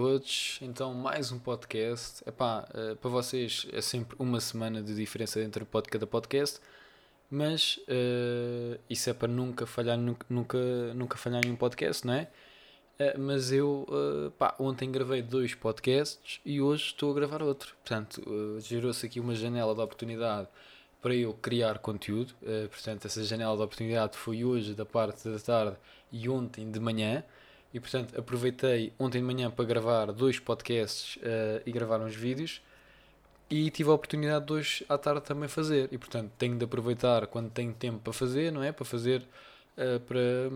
Todos, então mais um podcast. Epá, eh, para vocês é sempre uma semana de diferença entre pod- cada podcast, mas eh, isso é para nunca falhar, nunca, nunca, nunca falhar um podcast, não é? Eh, mas eu, eh, pá, ontem gravei dois podcasts e hoje estou a gravar outro. Portanto, gerou-se aqui uma janela de oportunidade para eu criar conteúdo. Portanto, essa janela de oportunidade foi hoje da parte da tarde e ontem de manhã. E portanto aproveitei ontem de manhã para gravar dois podcasts eh, e gravar uns vídeos e tive a oportunidade de hoje à tarde também fazer. E portanto tenho de aproveitar quando tenho tempo para fazer, não é? Para fazer eh, para,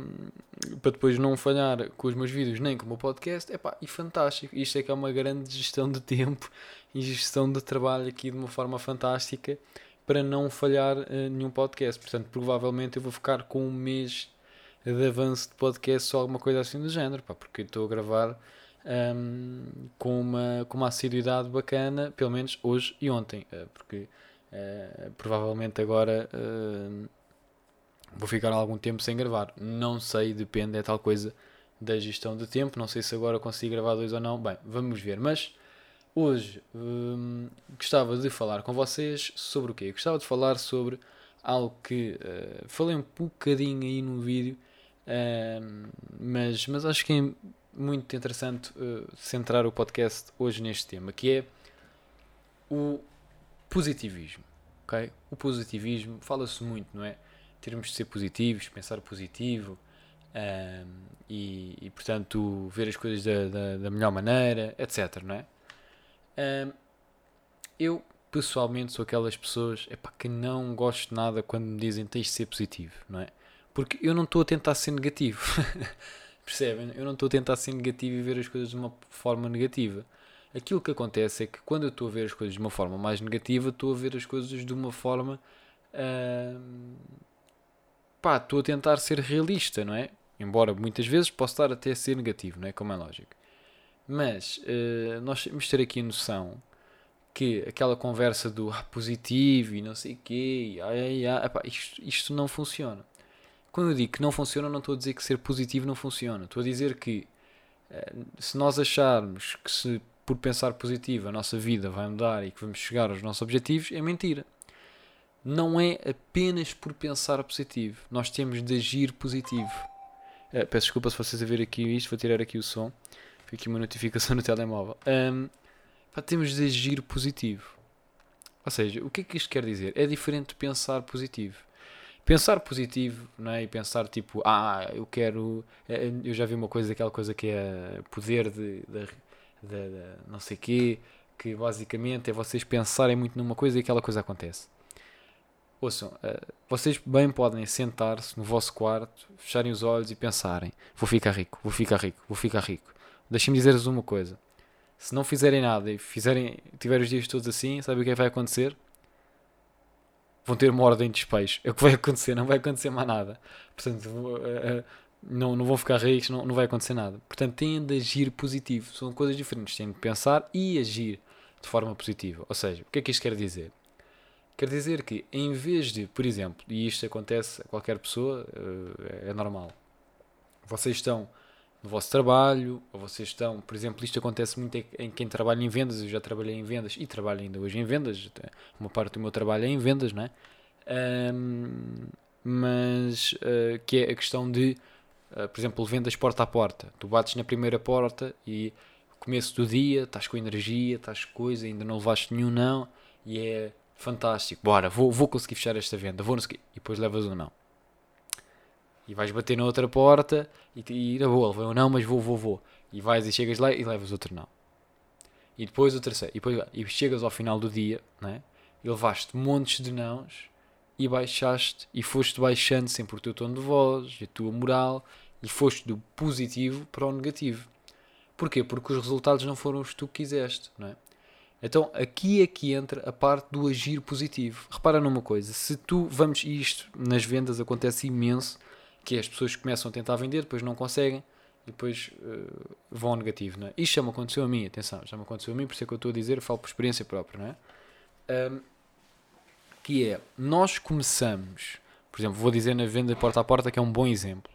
para depois não falhar com os meus vídeos nem com o meu podcast. Epá, e fantástico. Isto é que é uma grande gestão de tempo e gestão de trabalho aqui de uma forma fantástica para não falhar eh, nenhum podcast. Portanto, provavelmente eu vou ficar com um mês de avanço de podcast ou alguma coisa assim do género, pá, porque estou a gravar hum, com, uma, com uma assiduidade bacana, pelo menos hoje e ontem, eh, porque eh, provavelmente agora eh, vou ficar algum tempo sem gravar. Não sei, depende, é tal coisa da gestão de tempo. Não sei se agora consigo gravar dois ou não. Bem, vamos ver. Mas hoje hum, gostava de falar com vocês sobre o quê? Gostava de falar sobre algo que eh, falei um bocadinho aí no vídeo, mas, mas acho que é muito interessante eh, centrar o podcast hoje neste tema, que é o positivismo. ok? O positivismo, fala-se muito, não é? Termos de ser positivos, pensar positivo e, e, portanto, ver as coisas da, da, da melhor maneira, etc. Não é? Eu pessoalmente sou aquelas pessoas epá, que não gosto nada quando me dizem tens de ser positivo, não é? Porque eu não estou a tentar ser negativo. Percebem? Eu não estou a tentar ser negativo e ver as coisas de uma forma negativa. Aquilo que acontece é que quando eu estou a ver as coisas de uma forma mais negativa, estou a ver as coisas de uma forma. ahm, pá, estou a tentar ser realista, não é? Embora muitas vezes possa estar até a ser negativo, não é? Como é lógico. Mas eh, nós temos de ter aqui a noção que aquela conversa do ah, positivo e não sei o quê, ai, ai, ai, epá, isto, isto não funciona. Quando eu digo que não funciona, não estou a dizer que ser positivo não funciona. Estou a dizer que eh, se nós acharmos que se por pensar positivo a nossa vida vai mudar e que vamos chegar aos nossos objetivos, é mentira. Não é apenas por pensar positivo. Nós temos de agir positivo. Eh, peço desculpa se vocês a ver aqui isto, vou tirar aqui o som. Foi aqui uma notificação no telemóvel. Ahm, pá, temos de agir positivo. Ou seja, o que é que isto quer dizer? É diferente de pensar positivo. Pensar positivo, não é? E pensar tipo, ah, eu quero. eh, Eu já vi uma coisa, aquela coisa que é poder de, de, de- de não sei quê, que basicamente é vocês pensarem muito numa coisa e aquela coisa acontece. Ouçam, eh, vocês bem podem sentar-se no vosso quarto, fecharem os olhos e pensarem: vou ficar rico, vou ficar rico, vou ficar rico. Deixem-me dizer-vos uma coisa: se não fizerem nada e fizerem, tiverem os dias todos assim, sabe o que é que vai acontecer? Vão ter uma ordem de despejo. É o que vai acontecer, não vai acontecer mais nada. Portanto, eh, não, não vão ficar ricos, não, não vai acontecer nada. Portanto, têm de agir positivo. São coisas diferentes. Têm de pensar e agir de forma positiva. Ou seja, o que é que isto quer dizer? Quer dizer que, em vez de, por exemplo, e isto acontece a qualquer pessoa, eh, é normal, vocês estão no vosso trabalho, ou vocês estão, por exemplo, isto acontece muito em- em quem trabalha em vendas, eu já trabalhei em vendas e trabalho ainda hoje em vendas, uma parte do meu trabalho é em vendas, não é? Ahm, mas eh, que é a questão de, eh, por exemplo, vendas porta a porta. Tu bates na primeira porta e começo do dia, estás com energia, estás com coisa, ainda não levaste nenhum não, e é fantástico. Bora, vou, vou conseguir fechar esta venda, vou quê. E depois levas um não. E vais bater na outra porta e, e na boa, levei um não, mas vou, vou, vou. E vais e chegas lá e levas outro não. E depois o terceiro. E, depois, e chegas ao final do dia, né? e levaste montes de nãos e baixaste e foste baixando sempre o teu tom de voz, a tua moral e foste do positivo para o negativo. Porquê? Porque os resultados não foram os que tu quiseste, não é? Então aqui é que entra a parte do agir positivo. Repara numa coisa, se tu vamos, isto nas vendas acontece imenso, que é as pessoas começam a tentar vender, depois não conseguem e depois uh, vão ao negativo. Não é? Isto já me aconteceu a mim, atenção, já me aconteceu a mim, por isso é que eu estou a dizer, falo por experiência própria, não é? Um, que é, nós começamos, por exemplo, vou dizer na venda porta a porta que é um bom exemplo.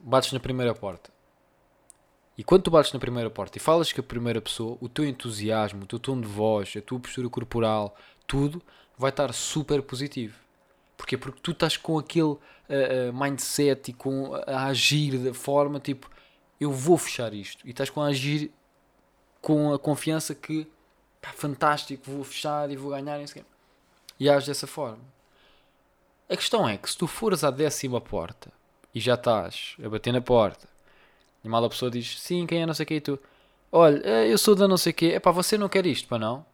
Bates na primeira porta e quando tu bates na primeira porta e falas com a primeira pessoa, o teu entusiasmo, o teu tom de voz, a tua postura corporal, tudo vai estar super positivo. Porquê? Porque tu estás com aquele uh, uh, mindset e com a agir da forma tipo eu vou fechar isto. E estás com a agir com a confiança que pá, fantástico, vou fechar e vou ganhar. E, e ages dessa forma. A questão é que se tu fores à décima porta e já estás a bater na porta e mal a pessoa diz, sim, quem é não sei o que, e tu, olha, eh, eu sou da não sei o que, é pá, você não quer isto, para não?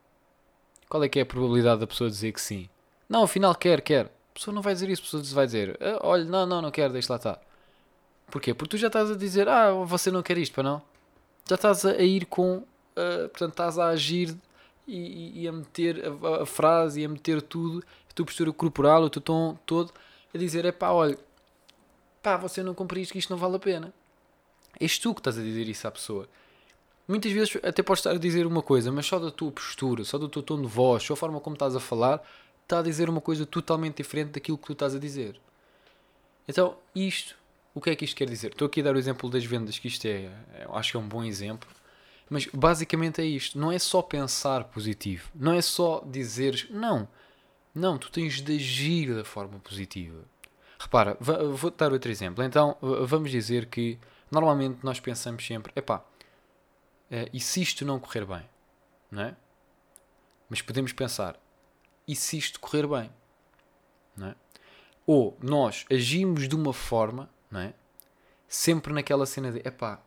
Qual é que é a probabilidade da pessoa dizer que sim? Não, afinal quer, quer. A pessoa não vai dizer isso, a pessoa vai dizer, eh, olha, não, não, não quero, deixa lá estar. Porquê? Porque tu já estás a dizer, ah, você não quer isto, para não? Já estás a ir com, uh, portanto, estás a agir e, e a meter a, a, frase e a meter tudo, a tua postura corporal, o teu tom todo, a dizer, é pá, olha, pá, você não cumpre isto, que isto não vale a pena. És tu que estás a dizer isso à pessoa. Muitas vezes até podes estar a dizer uma coisa, mas só da tua postura, só do teu tom de voz, só a forma como estás a falar, está a dizer uma coisa totalmente diferente daquilo que tu estás a dizer. Então, isto, o que é que isto quer dizer? Estou aqui a dar o exemplo das vendas, que isto é, acho que é um bom exemplo, mas basicamente é isto. Não é só pensar positivo, não é só dizeres, não, não, tu tens de agir da forma positiva. Repara, vou-te dar outro exemplo. Então, vamos dizer que normalmente nós pensamos sempre, epá, uh, e se isto não correr bem? Não é? Mas podemos pensar, e se isto correr bem? É? Ou nós agimos de uma forma, é? Sempre naquela cena de, epá,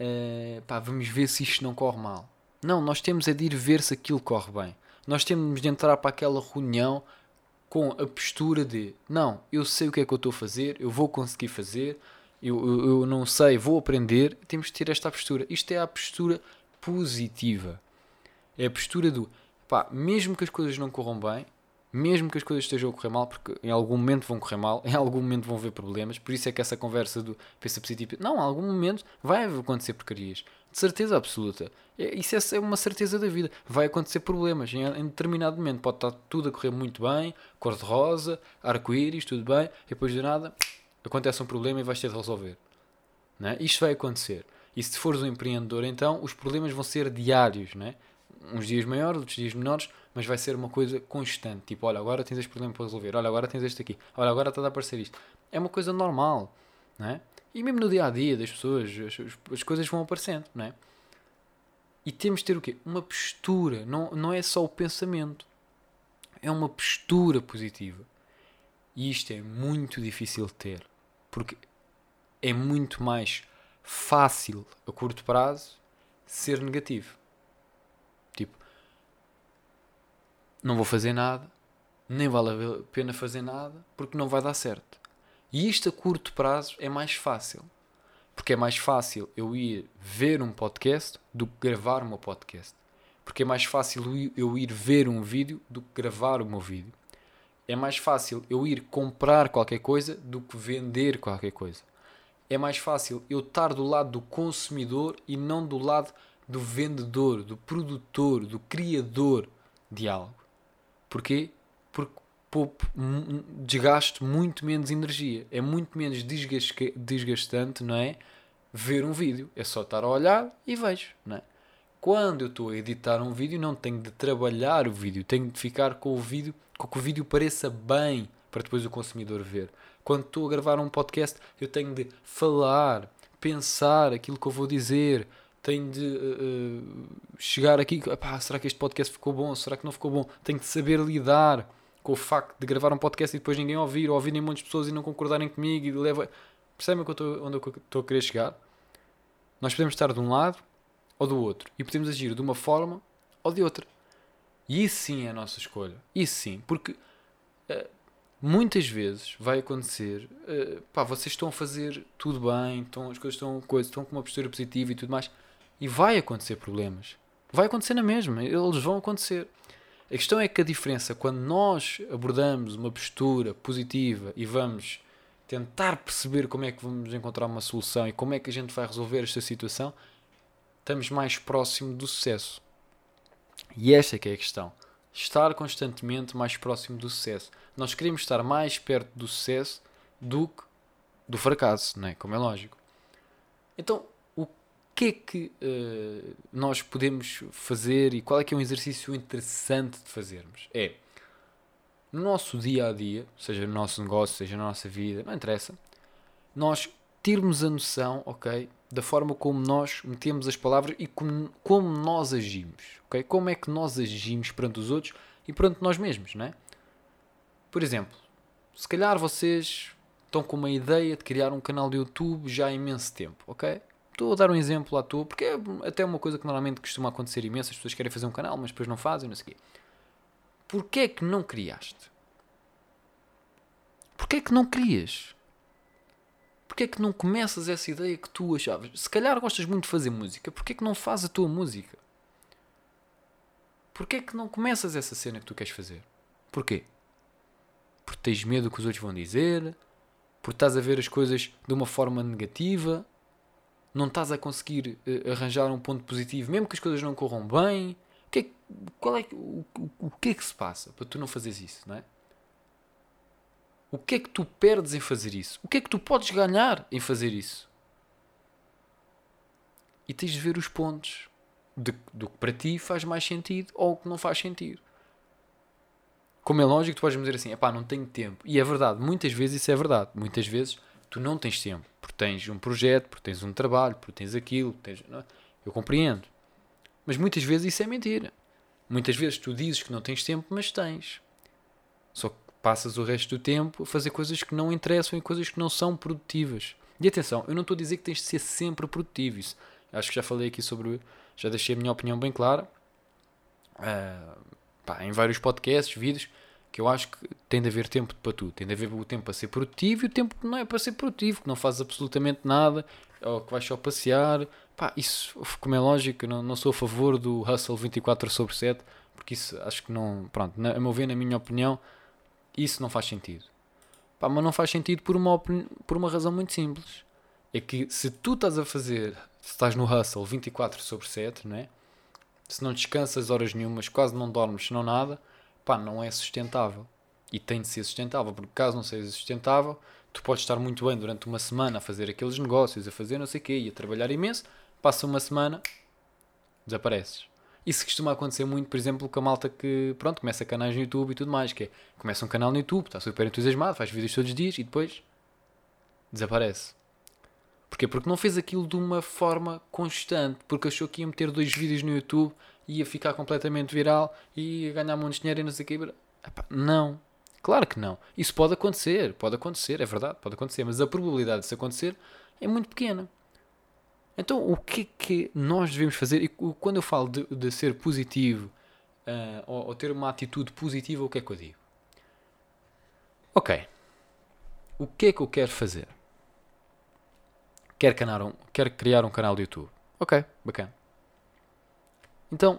uh, pá, vamos ver se isto não corre mal. Não, nós temos é de ir ver se aquilo corre bem. Nós temos de entrar para aquela reunião com a postura de, não, eu sei o que é que eu estou a fazer, eu vou conseguir fazer, eu, eu, eu não sei, vou aprender, temos de ter esta postura. Isto é a postura positiva. É a postura do pá, mesmo que as coisas não corram bem, mesmo que as coisas estejam a correr mal, porque em algum momento vão correr mal, em algum momento vão haver problemas, por isso é que essa conversa do pensa positivo, não, em algum momento vai acontecer porcarias, de certeza absoluta. É, isso é, é uma certeza da vida. Vai acontecer problemas em, em determinado momento. Pode estar tudo a correr muito bem, cor-de-rosa, arco-íris, tudo bem, e depois de nada, acontece um problema e vais ter de resolver. Não é? Isto vai acontecer. E se fores um empreendedor, então os problemas vão ser diários, não é? Uns dias maiores, outros dias menores, mas vai ser uma coisa constante. Tipo, olha, agora tens este problema para resolver, olha, agora tens este aqui, olha, agora está a aparecer isto. É uma coisa normal, não é? E mesmo no dia a dia das pessoas, as, as coisas vão aparecendo, não é? E temos de ter o quê? Uma postura, não, não é só o pensamento, é uma postura positiva. E isto é muito difícil de ter porque é muito mais fácil a curto prazo ser negativo. Tipo, não vou fazer nada, nem vale a pena fazer nada, porque não vai dar certo. E isto a curto prazo é mais fácil. Porque é mais fácil eu ir ver um podcast do que gravar o meu podcast. Porque é mais fácil eu ir ver um vídeo do que gravar o meu vídeo é mais fácil eu ir comprar qualquer coisa do que vender qualquer coisa. É mais fácil eu estar do lado do consumidor e não do lado do vendedor, do produtor, do criador de algo. Porquê? Porque poupo, desgasto muito menos energia. É muito menos desgastante, não é? Ver um vídeo. É só estar a olhar e vejo, não é? Quando eu estou a editar um vídeo, não tenho de trabalhar o vídeo, tenho de ficar com o vídeo com que o vídeo pareça bem para depois o consumidor ver. Quando estou a gravar um podcast, eu tenho de falar, pensar aquilo que eu vou dizer, tenho de uh, chegar aqui, será que este podcast ficou bom? Será que não ficou bom? Tenho de saber lidar com o facto de gravar um podcast e depois ninguém ouvir, ou ouvirem muitas pessoas e não concordarem comigo e leva. Percebem onde eu estou a querer chegar? Nós podemos estar de um lado ou do outro e podemos agir de uma forma ou de outra. E isso sim é a nossa escolha. Isso sim. Porque uh, muitas vezes vai acontecer, uh, pá, vocês estão a fazer tudo bem, estão, as coisas estão, coisa, estão com uma postura positiva e tudo mais, e vai acontecer problemas. Vai acontecer na mesma, eles vão acontecer. A questão é que a diferença, quando nós abordamos uma postura positiva e vamos tentar perceber como é que vamos encontrar uma solução e como é que a gente vai resolver esta situação, estamos mais próximo do sucesso. E esta é que é a questão. Estar constantemente mais próximo do sucesso. Nós queremos estar mais perto do sucesso do que do fracasso, não é? como é lógico. Então, que é que uh, nós podemos fazer e qual é que é um exercício interessante de fazermos? É, no nosso dia a dia, seja no nosso negócio, seja na nossa vida, não interessa, nós termos a noção, ok, da forma como nós metemos as palavras e como, como nós agimos, ok? Como é que nós agimos perante os outros e perante nós mesmos, não é? Por exemplo, se calhar vocês estão com uma ideia de criar um canal de YouTube já há imenso tempo, ok? Estou a dar um exemplo à toa, porque é até uma coisa que normalmente costuma acontecer imenso, as pessoas querem fazer um canal, mas depois não fazem, não sei o quê. Porquê é que não criaste? Porquê é que não crias? Porquê é que não começas essa ideia que tu achavas? Se calhar gostas muito de fazer música, porquê é que não fazes a tua música? Porquê é que não começas essa cena que tu queres fazer? Porquê? Porque tens medo do que os outros vão dizer? Porque estás a ver as coisas de uma forma negativa? Não estás a conseguir uh, arranjar um ponto positivo, mesmo que as coisas não corram bem? O que é, qual é, o, o, o que é que se passa para tu não fazeres isso, não é? O que é que tu perdes em fazer isso? O que é que tu podes ganhar em fazer isso? E tens de ver os pontos de, do que para ti faz mais sentido ou o que não faz sentido. Como é lógico, tu podes me dizer assim: pá, não tenho tempo. E é verdade, muitas vezes isso é verdade. Muitas vezes tu não tens tempo, porque tens um projeto, porque tens um trabalho, porque tens aquilo. Tens... É? Eu compreendo. Mas muitas vezes isso é mentira. Muitas vezes tu dizes que não tens tempo, mas tens. Só que passas o resto do tempo a fazer coisas que não interessam e coisas que não são produtivas. E atenção, eu não estou a dizer que tens de ser sempre produtivo. Isso, acho que já falei aqui sobre. Já deixei a minha opinião bem clara. Uh, pá, em vários podcasts, vídeos, que eu acho que tem de haver tempo para tudo. Tem de haver o tempo para ser produtivo e o tempo que não é para ser produtivo, que não fazes absolutamente nada, ou que vais só passear. Pá, isso, como é lógico, não, não sou a favor do hustle 24 sobre 7, porque isso acho que não. Pronto, na, a meu ver, na minha opinião isso não faz sentido. Pá, mas não faz sentido por uma, por uma razão muito simples. É que se tu estás a fazer, se estás no hustle 24 sobre 7, não é? se não descansas horas nenhumas, quase não dormes, não nada, pá, não é sustentável. E tem de ser sustentável, porque caso não seja sustentável, tu podes estar muito bem durante uma semana a fazer aqueles negócios, a fazer não sei o quê, e a trabalhar imenso, passa uma semana, desapareces. Isso costuma acontecer muito, por exemplo, com a malta que, pronto, começa canais no YouTube e tudo mais, que é, começa um canal no YouTube, está super entusiasmado, faz vídeos todos os dias e depois desaparece. Porquê? Porque não fez aquilo de uma forma constante, porque achou que ia meter dois vídeos no YouTube ia ficar completamente viral e ia ganhar muito dinheiro e não sei o não. Claro que não. Isso pode acontecer, pode acontecer, é verdade, pode acontecer, mas a probabilidade disso acontecer é muito pequena. Então, o que é que nós devemos fazer? E quando eu falo de, de ser positivo uh, ou, ou, ter uma atitude positiva, o que é que eu digo? Ok. O que é que eu quero fazer? Quero, um, quero criar um canal de YouTube. Ok, bacana. Então,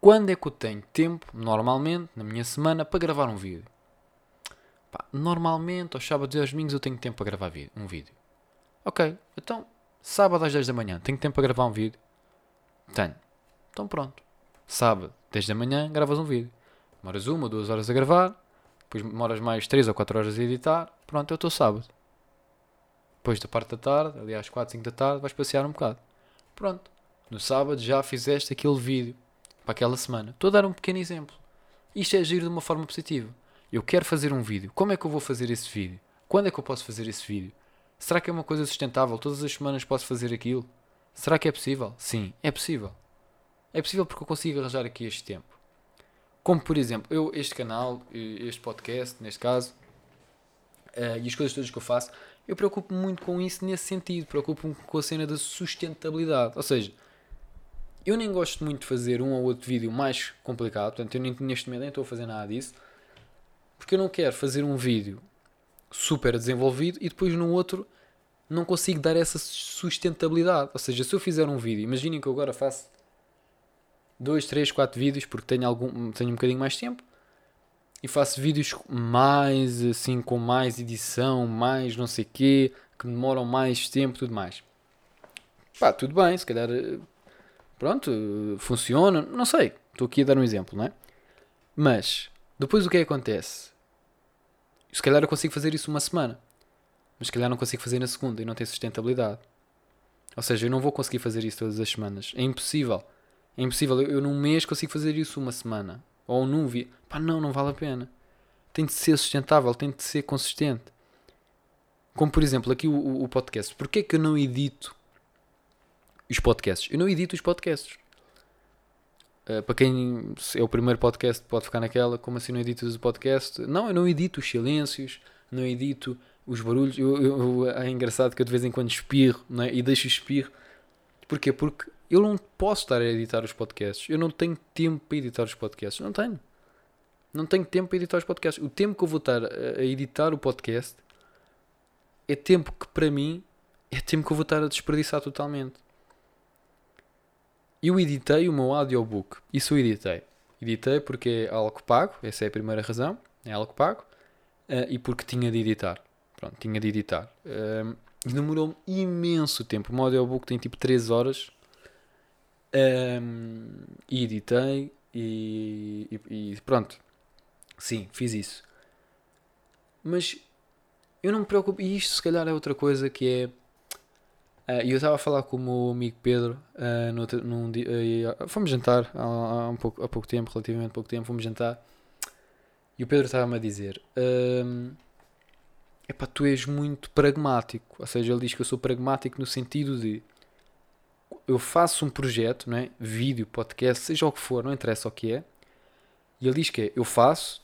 quando é que eu tenho tempo, normalmente, na minha semana, para gravar um vídeo? Pá, normalmente, aos sábados e aos domingos, eu tenho tempo para gravar um vídeo. Ok, então Sábado às 10 da manhã, tenho tempo para gravar um vídeo? Tenho. Então pronto. Sábado, 10 da manhã, gravas um vídeo. Demoras uma, duas horas a gravar, depois demoras mais 3 ou 4 horas a editar. Pronto, eu estou sábado. Depois da parte da tarde, ali às 4, 5 da tarde, vais passear um bocado. Pronto. No sábado já fizeste aquele vídeo para aquela semana. Estou a dar um pequeno exemplo. Isto é agir de uma forma positiva. Eu quero fazer um vídeo. Como é que eu vou fazer esse vídeo? Quando é que eu posso fazer esse vídeo? Será que é uma coisa sustentável? Todas as semanas posso fazer aquilo? Será que é possível? Sim, é possível. É possível porque eu consigo arranjar aqui este tempo. Como por exemplo, eu, este canal, este podcast, neste caso, uh, e as coisas todas que eu faço, eu preocupo-me muito com isso nesse sentido. Preocupo-me com a cena da sustentabilidade. Ou seja, eu nem gosto muito de fazer um ou outro vídeo mais complicado, portanto, eu nem, neste momento nem estou a fazer nada disso. Porque eu não quero fazer um vídeo super desenvolvido e depois no outro não consigo dar essa sustentabilidade. Ou seja, se eu fizer um vídeo, imaginem que eu agora faço 2, 3, 4 vídeos porque tenho, algum, tenho um bocadinho mais tempo e faço vídeos mais assim com mais edição, mais não sei quê, que demoram mais tempo, tudo mais. Pá, tudo bem, se calhar pronto, funciona, não sei. Estou aqui a dar um exemplo, não é? Mas depois o que é que acontece? Se calhar eu consigo fazer isso uma semana, mas se calhar não consigo fazer na segunda e não tem sustentabilidade. Ou seja, eu não vou conseguir fazer isso todas as semanas. É impossível. É impossível. Eu, eu num mês consigo fazer isso uma semana. Ou num vi. Pá, não, não vale a pena. Tem de ser sustentável, tem de ser consistente. Como por exemplo, aqui o, o, podcast. Porquê que eu não edito os podcasts? Eu não edito os podcasts. Uh, para quem é o primeiro podcast, pode ficar naquela, como assim não editas o podcast? Não, eu não edito os silêncios, não edito os barulhos. Eu, eu, é engraçado que eu de vez em quando espirro né? e deixo espirro. Porquê? Porque eu não posso estar a editar os podcasts. Eu não tenho tempo para editar os podcasts. Não tenho. Não tenho tempo para editar os podcasts. O tempo que eu vou estar a editar o podcast é tempo que para mim é tempo que eu vou estar a desperdiçar totalmente. Eu editei o meu audiobook. Isso eu editei. Editei porque é algo pago, essa é a primeira razão, é algo pago, uh, e porque tinha de editar. Pronto, tinha de editar. Uh, demorou imenso tempo. O meu audiobook tem tipo 3 horas. Um, e editei e, e, e, pronto. Sim, fiz isso. Mas eu não me preocupo. E isto se calhar é outra coisa que é e eu estava a falar com o meu amigo Pedro uh, no, num dia. Uh, fomos jantar há, há, um pouco, há pouco tempo, relativamente pouco tempo, fomos jantar. E o Pedro estava-me a dizer: uh, Epá, tu és muito pragmático. Ou seja, ele diz que eu sou pragmático no sentido de eu faço um projeto, não é? vídeo, podcast, seja o que for, não interessa o que é. E ele diz que é, eu faço,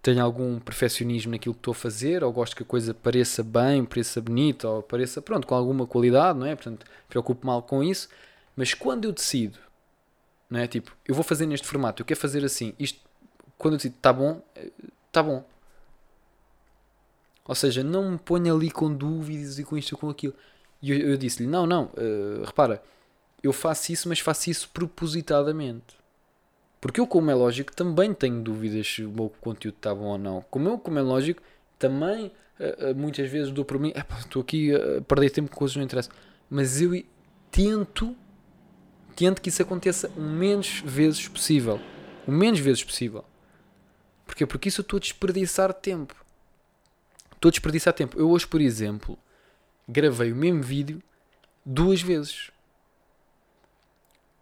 tenho algum perfeccionismo naquilo que estou a fazer, ou gosto que a coisa pareça bem, pareça bonita, ou pareça, pronto, com alguma qualidade, não é? Portanto, preocupo mal com isso. Mas quando eu decido, não é? Tipo, eu vou fazer neste formato, eu quero fazer assim, isto, quando eu decido, está bom, está bom. Ou seja, não me ponho ali com dúvidas e com isto e com aquilo. E eu, eu disse-lhe, não, não, uh, repara, eu faço isso, mas faço isso propositadamente. Porque eu, como é lógico, também tenho dúvidas se o meu conteúdo está bom ou não. Como eu, como é lógico, também uh, uh, muitas vezes dou por mim, estou aqui a perder tempo com coisas que não interessam. Mas eu tento, tento que isso aconteça o menos vezes possível. O menos vezes possível. Porquê? Porque isso eu estou a desperdiçar tempo. Estou a desperdiçar tempo. Eu hoje, por exemplo, gravei o mesmo vídeo duas vezes.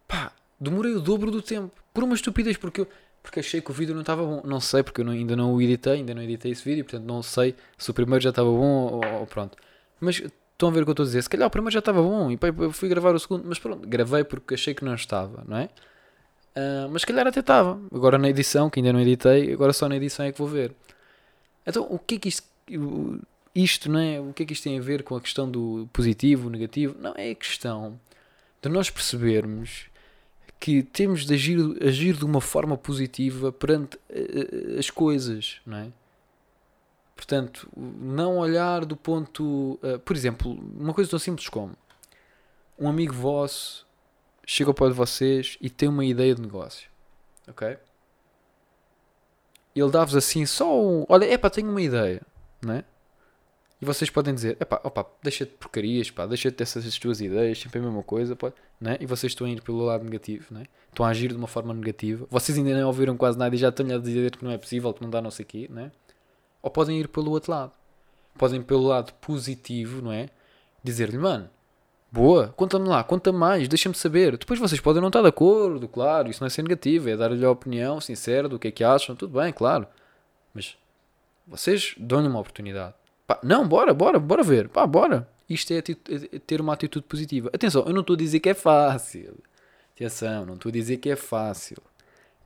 Pá, demorei o dobro do tempo. Por uma estupidez, porque eu porque achei que o vídeo não estava bom. Não sei, porque eu não, ainda não o editei, ainda não editei esse vídeo, portanto não sei se o primeiro já estava bom ou, ou, pronto. Mas estão a ver o que eu estou a dizer. Se calhar o primeiro já estava bom e eu fui gravar o segundo, mas pronto, gravei porque achei que não estava, não é? Uh, mas se calhar até estava. Agora na edição, que ainda não editei, agora só na edição é que vou ver. Então o que é que isto. Isto, não é? O que é que isto tem a ver com a questão do positivo, negativo? Não, é a questão de nós percebermos que temos de agir, agir de uma forma positiva perante uh, as coisas, não é? Portanto, não olhar do ponto. Uh, por exemplo, uma coisa tão simples como um amigo vosso chega ao pé de vocês e tem uma ideia de negócio, ok? Ele dá-vos assim só um. Olha, é pá, tenho uma ideia, não é? E vocês podem dizer, epá, opa, deixa-te de porcarias, pá, deixa-te dessas tuas ideias, sempre a mesma coisa, pode, né? e vocês estão a ir pelo lado negativo, né? estão a agir de uma forma negativa, vocês ainda não ouviram quase nada e já estão a dizer que não é possível, que não dá não sei o quê, né? ou podem ir pelo outro lado, podem ir pelo lado positivo, não é? Dizer-lhe, mano, boa, conta-me lá, conta mais, deixa-me saber. Depois vocês podem não estar de acordo, claro, isso não é ser negativo, é dar-lhe a opinião sincera do que é que acham, tudo bem, claro, mas vocês dão-lhe uma oportunidade Pá, não, bora, bora, bora ver. Pá, bora. Isto é, é ter uma atitude positiva. Atenção, eu não estou a dizer que é fácil. Atenção, não estou a dizer que é fácil.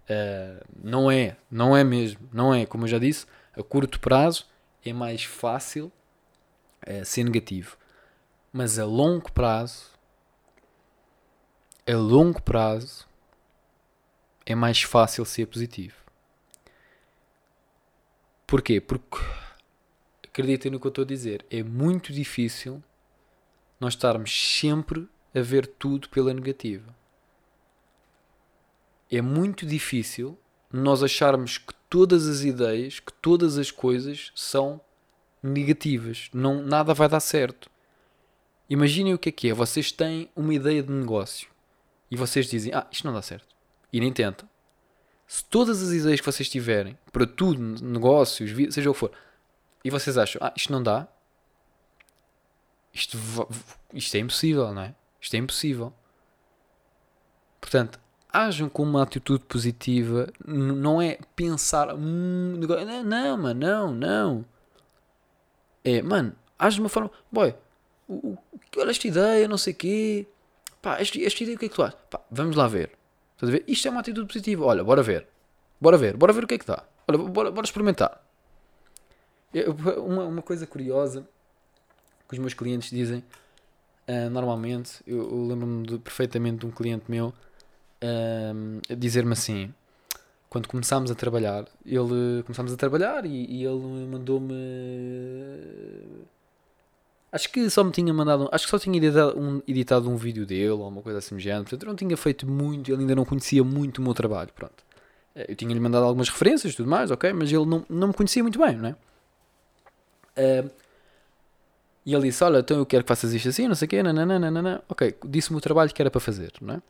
Uh, não é, não é mesmo. Não é, como eu já disse, a curto prazo é mais fácil uh, ser negativo. Mas a longo prazo, a longo prazo, é mais fácil ser positivo. Porquê? Porque acreditem no que eu estou a dizer, é muito difícil nós estarmos sempre a ver tudo pela negativa. É muito difícil nós acharmos que todas as ideias, que todas as coisas são negativas. Não, nada vai dar certo. Imaginem o que é que é. Vocês têm uma ideia de negócio e vocês dizem: Ah, isto não dá certo. E nem tentam. Se todas as ideias que vocês tiverem, para tudo, negócios, seja o que for, e vocês acham: Ah, isto não dá, isto, isto é impossível, não é? Isto é impossível. Portanto, ajam com uma atitude positiva, não é pensar, hum, não, mano, não, não. É, mano, age de uma forma, boy, o, olha esta ideia, não sei o quê, pá, esta, esta ideia, o que é que tu achas? Pá, vamos lá ver. Estás a ver? Isto é uma atitude positiva, olha, bora ver. Bora ver, bora ver o que é que dá. Olha, bora, bora experimentar. Uma, uma coisa curiosa que os meus clientes dizem, uh, normalmente, eu, eu lembro-me perfeitamente de um cliente meu uh, dizer-me assim, quando começámos a trabalhar, ele começámos a trabalhar e, e ele mandou-me acho que só me tinha mandado acho que só tinha editado um, editado um vídeo dele ou uma coisa assim género, portanto eu não tinha feito muito, ele ainda não conhecia muito o meu trabalho, pronto. Eh, eu tinha-lhe mandado algumas referências e tudo mais, ok, mas ele não, não me conhecia muito bem, não é? Uh, e ele disse, olha, então eu quero que faças isto assim, não sei o quê, nananana, ok, disse-me o trabalho que era para fazer, não é?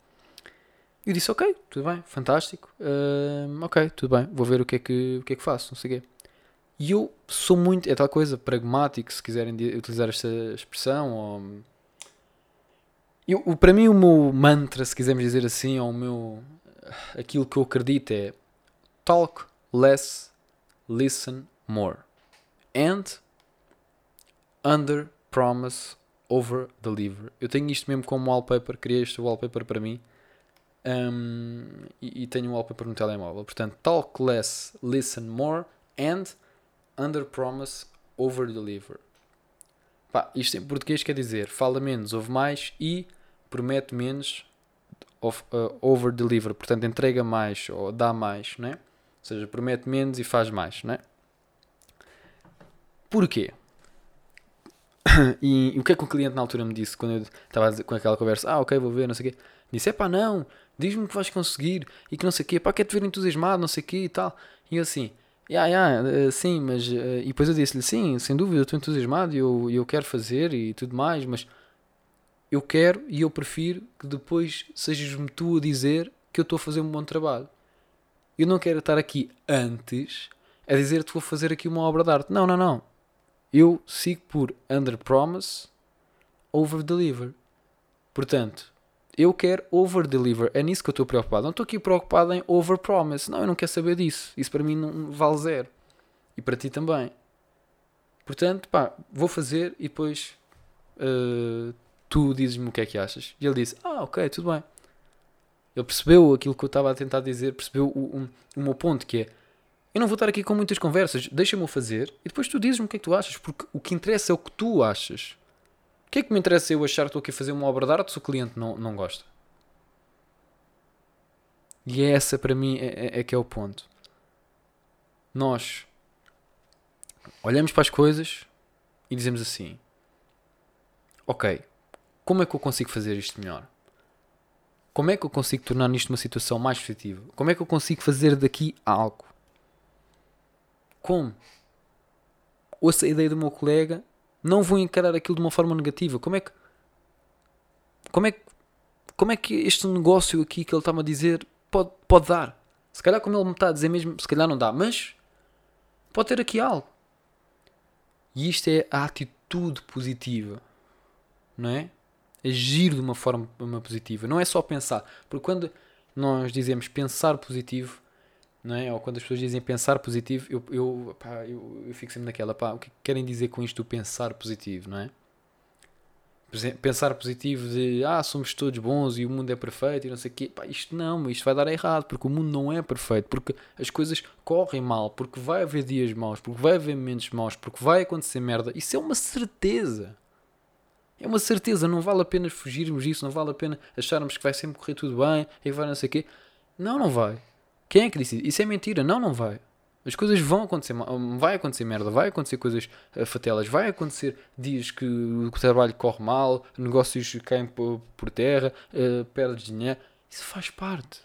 Eu disse, ok, tudo bem, fantástico, uh, ok, tudo bem, vou ver o que é que, o que, é que faço, não sei o quê. E eu sou muito, é tal coisa, pragmático, se quiserem utilizar esta expressão, ou... Eu, para mim o meu mantra, se quisermos dizer assim, ou o meu, aquilo que eu acredito é talk less, listen more. And under promise over deliver. Eu tenho isto mesmo como wallpaper, criei este wallpaper para mim um, e, e, tenho um wallpaper no telemóvel. Portanto, talk less, listen more and under promise over deliver. Pá, isto em português quer dizer fala menos, ouve mais e promete menos of, uh, over deliver. Portanto, entrega mais ou dá mais, né? Ou seja, promete menos e faz mais, né? Porquê? e, e, o que é que o cliente na altura me disse quando eu estava com aquela conversa? Ah, ok, vou ver, não sei o quê. Disse: é pá, não, diz-me que vais conseguir e que não sei o quê, pá, quer-te ver entusiasmado, não sei o quê e tal. E eu assim, yeah, yeah, uh, sim, mas. Uh, e depois eu disse-lhe: sim, sem dúvida, eu estou entusiasmado e eu, eu quero fazer e tudo mais, mas eu quero e eu prefiro que depois sejas-me tu a dizer que eu estou a fazer um bom trabalho. Eu não quero estar aqui antes a dizer que vou fazer aqui uma obra de arte. Não, não, não eu sigo por under promise, over deliver. Portanto, eu quero over deliver. É nisso que eu estou preocupado. Não estou aqui preocupado em over promise. Não, eu não quero saber disso. Isso para mim não vale zero. E para ti também. Portanto, pá, vou fazer e depois uh, tu dizes-me o que é que achas. E ele disse: Ah, ok, tudo bem. Ele percebeu aquilo que eu estava a tentar dizer, percebeu o, o, o meu ponto, que é eu não vou estar aqui com muitas conversas, deixa-me o fazer e depois tu dizes-me o que é que tu achas, porque o que interessa é o que tu achas. O que é que me interessa eu achar que estou aqui a fazer uma obra de arte se o cliente não, não gosta? E é essa para mim é, é, é que é o ponto. Nós olhamos para as coisas e dizemos assim: Ok, como é que eu consigo fazer isto melhor? Como é que eu consigo tornar isto uma situação mais positiva? Como é que eu consigo fazer daqui algo? Como? Ouço a ideia do meu colega, não vou encarar aquilo de uma forma negativa. Como é que. Como é que. Como é que este negócio aqui que ele está-me a dizer pode, pode dar? Se calhar, como ele me está a dizer mesmo, se calhar não dá, mas pode ter aqui algo. E isto é a atitude positiva, não é? Agir de uma forma positiva, não é só pensar, porque quando nós dizemos pensar positivo, não é? Ou quando as pessoas dizem pensar positivo, eu, eu, pá, eu, eu fico sempre naquela, pá, o que querem dizer com isto pensar positivo, não é? Pensar positivo de, ah, somos todos bons e o mundo é perfeito e não sei o quê, pá, isto não, isto vai dar errado, porque o mundo não é perfeito, porque as coisas correm mal, porque vai haver dias maus, porque vai haver momentos maus, porque vai acontecer merda, isso é uma certeza. É uma certeza, não vale a pena fugirmos disso, não vale a pena acharmos que vai sempre correr tudo bem e vai não sei o quê. Não, não vai. Quem é que disse isso? É mentira. Não, não vai. As coisas vão acontecer, vai acontecer merda, vai acontecer coisas uh, fatelas, vai acontecer dias que o trabalho corre mal, negócios caem por, terra, uh, perdes dinheiro. Isso faz parte.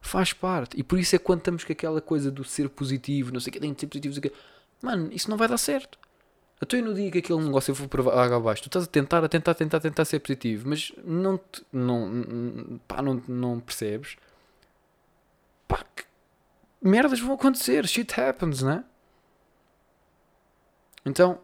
Faz parte. E por isso é quando estamos com aquela coisa do ser positivo, não sei o que, tem de ser positivo, que. Mano, isso não vai dar certo. Até no dia que aquele negócio for por água abaixo, tu estás a tentar, a tentar, a tentar, a tentar ser positivo, mas não, te, não, pá, não, não percebes. Pá, que merdas vão acontecer, shit happens, né? Então,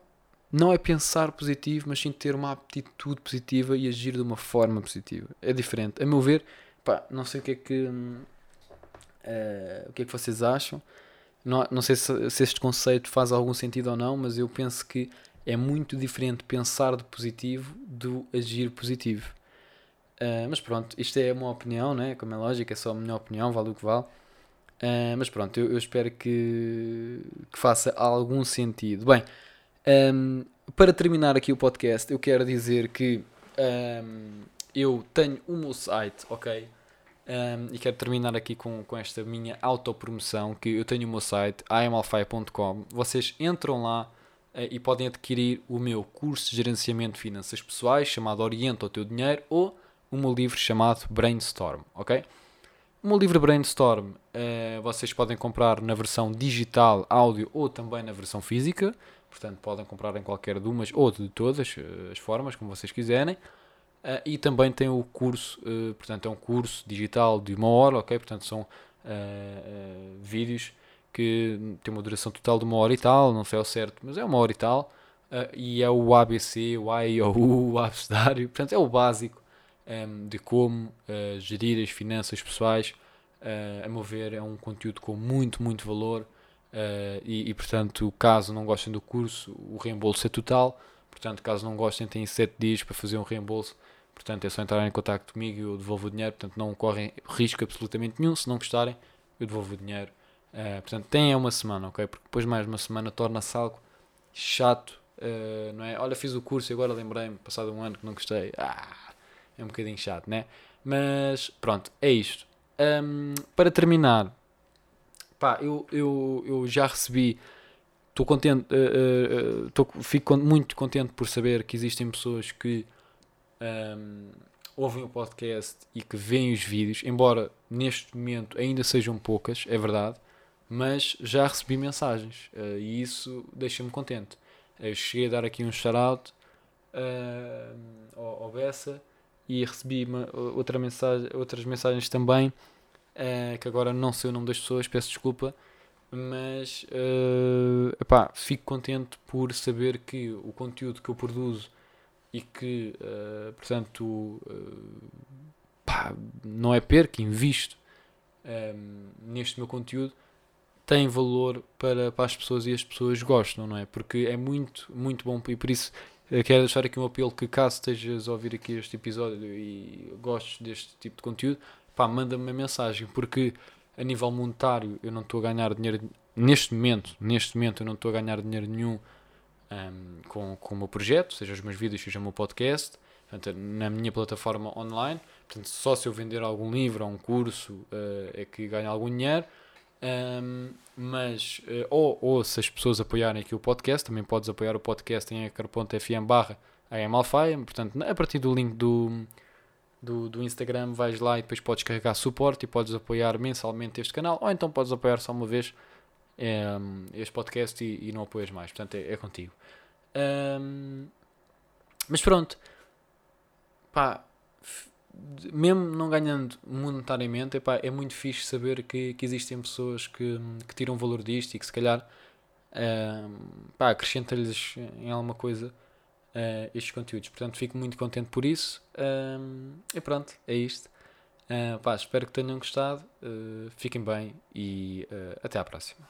não é pensar positivo, mas sim ter uma atitude positiva e agir de uma forma positiva. É diferente. A meu ver, pá, não sei o que é que. Uh, o que é que vocês acham? Não, não sei se, se este conceito faz algum sentido ou não, mas eu penso que é muito diferente pensar de positivo do agir positivo. Uh, mas pronto, isto é uma opinião, né? como é lógico, é só a minha opinião, vale o que vale. Uh, mas pronto, eu, eu espero que, que, faça algum sentido. Bem, um, para terminar aqui o podcast, eu quero dizer que um, eu tenho o meu site, ok? Um, e quero terminar aqui com, com esta minha autopromoção, que eu tenho o meu site, imalfai.com. Vocês entram lá uh, e podem adquirir o meu curso de gerenciamento de finanças pessoais, chamado Orienta o Teu Dinheiro, ou o meu livro chamado Brainstorm, ok? O meu livro Brainstorm uh, vocês podem comprar na versão digital, áudio ou também na versão física. Portanto, podem comprar em qualquer de umas ou de todas uh, as formas, como vocês quiserem. Uh, e também tem o curso, uh, portanto, é um curso digital de uma hora, ok? Portanto, são vídeos que têm uma duração total de uma hora e tal, não sei ao certo, mas é uma hora e tal. e é o ABC, o I, o U, o abecedário, portanto, é o básico um, ehm, de como gerir as finanças pessoais. a meu ver, é um conteúdo com muito, muito valor. E, e, portanto, caso não gostem do curso, o reembolso é total. Portanto, caso não gostem, têm 7 dias para fazer um reembolso Portanto, é só entrar em contato comigo e eu devolvo o dinheiro. Portanto, não correm risco absolutamente nenhum. Se não gostarem, eu devolvo o dinheiro. Uh, portanto, tem uma semana, ok? Porque depois mais uma semana torna-se algo chato, uh, não é? Olha, fiz o curso e agora lembrei-me, passado um ano que não gostei. Ah, é um bocadinho chato, né? Mas pronto, é isto. Um, para terminar, pá, eu, eu, eu já recebi. Estou contente, uh, tô, fico muito contente por saber que existem pessoas que um, ouvem o podcast e que veem os vídeos, embora neste momento ainda sejam poucas, é verdade, mas já recebi mensagens uh, e isso deixa-me contente. Eu cheguei a dar aqui um shout-out uh, ao, ao Bessa e recebi uma, outra mensagem, outras mensagens também, uh, que agora não sei o nome das pessoas, peço desculpa, mas uh, epá, fico contente por saber que o conteúdo que eu produzo e que, uh, portanto, pá, não é perca, invisto neste meu conteúdo, tem valor para, para as pessoas e as pessoas gostam, não é? Porque é muito, muito bom e por isso quero deixar aqui um apelo que caso estejas a ouvir aqui este episódio e gostes deste tipo de conteúdo, pá, manda-me uma mensagem, porque a nível monetário eu não estou a ganhar dinheiro neste momento, neste momento eu não estou a ganhar dinheiro nenhum um, com, com o meu projeto, seja os meus vídeos, seja o meu podcast, portanto, na minha plataforma online. Portanto, só se eu vender algum livro ou um curso uh, é que ganho algum dinheiro. Um, mas, uh, ou, ou se as pessoas apoiarem aqui o podcast, também podes apoiar o podcast em anchor.fm barra portanto, a partir do link do, do, do, Instagram vais lá e depois podes carregar suporte e podes apoiar mensalmente este canal, ou então podes apoiar só uma vez um, este podcast e, e, não apoias mais. Portanto, é, é contigo. Um, mas pronto, pá, mesmo não ganhando monetariamente, epá, é muito fixe saber que, que existem pessoas que, que tiram valor disto e que se calhar um, acrescenta-lhes em alguma coisa uh, estes conteúdos. Portanto, fico muito contente por isso. Um, e pronto, é isto. Uh, pá, espero que tenham gostado. Uh, fiquem bem e uh, até à próxima.